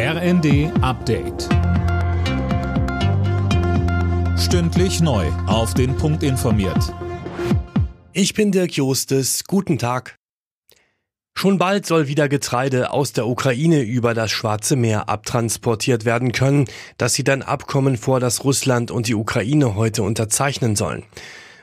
RND Update. Stündlich neu. Auf den Punkt informiert. Ich bin Dirk Jostes. Guten Tag. Schon bald soll wieder Getreide aus der Ukraine über das Schwarze Meer abtransportiert werden können. Das sieht ein Abkommen vor, das Russland und die Ukraine heute unterzeichnen sollen.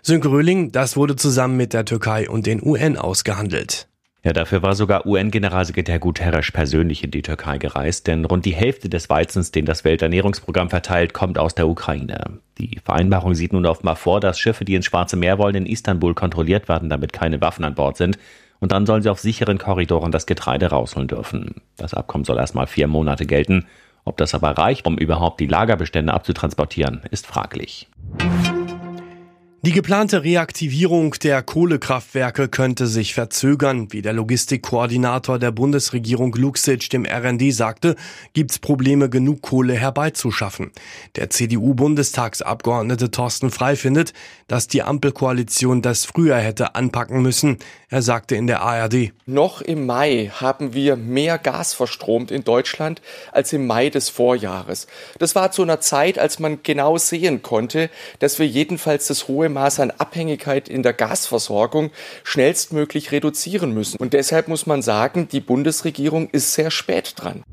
Sönke Röhling, das wurde zusammen mit der Türkei und den UN ausgehandelt. Ja, dafür war sogar UN-Generalsekretär Guterres persönlich in die Türkei gereist, denn rund die Hälfte des Weizens, den das Welternährungsprogramm verteilt, kommt aus der Ukraine. Die Vereinbarung sieht nun offenbar vor, dass Schiffe, die ins Schwarze Meer wollen, in Istanbul kontrolliert werden, damit keine Waffen an Bord sind. Und dann sollen sie auf sicheren Korridoren das Getreide rausholen dürfen. Das Abkommen soll erstmal vier Monate gelten. Ob das aber reicht, um überhaupt die Lagerbestände abzutransportieren, ist fraglich. Die geplante Reaktivierung der Kohlekraftwerke könnte sich verzögern. Wie der Logistikkoordinator der Bundesregierung Luxic dem RND sagte, gibt's Probleme, genug Kohle herbeizuschaffen. Der CDU-Bundestagsabgeordnete Thorsten Frei findet, dass die Ampelkoalition das früher hätte anpacken müssen. Er sagte in der ARD. Noch im Mai haben wir mehr Gas verstromt in Deutschland als im Mai des Vorjahres. Das war zu einer Zeit, als man genau sehen konnte, dass wir jedenfalls das hohe Maß an Abhängigkeit in der Gasversorgung schnellstmöglich reduzieren müssen. Und deshalb muss man sagen, die Bundesregierung ist sehr spät dran.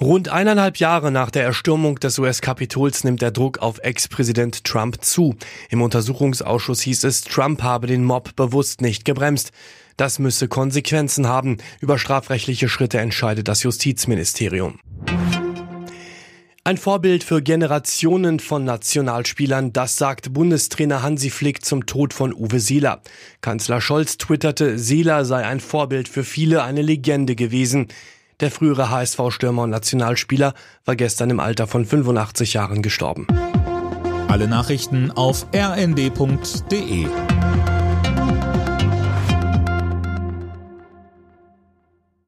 Rund eineinhalb Jahre nach der Erstürmung des US-Kapitols nimmt der Druck auf Ex-Präsident Trump zu. Im Untersuchungsausschuss hieß es, Trump habe den Mob bewusst nicht gebremst. Das müsse Konsequenzen haben. Über strafrechtliche Schritte entscheidet das Justizministerium. Ein Vorbild für Generationen von Nationalspielern, das sagt Bundestrainer Hansi Flick zum Tod von Uwe Seeler. Kanzler Scholz twitterte, Seeler sei ein Vorbild für viele, eine Legende gewesen. Der frühere HSV-Stürmer und Nationalspieler war gestern im Alter von 85 Jahren gestorben. Alle Nachrichten auf rnd.de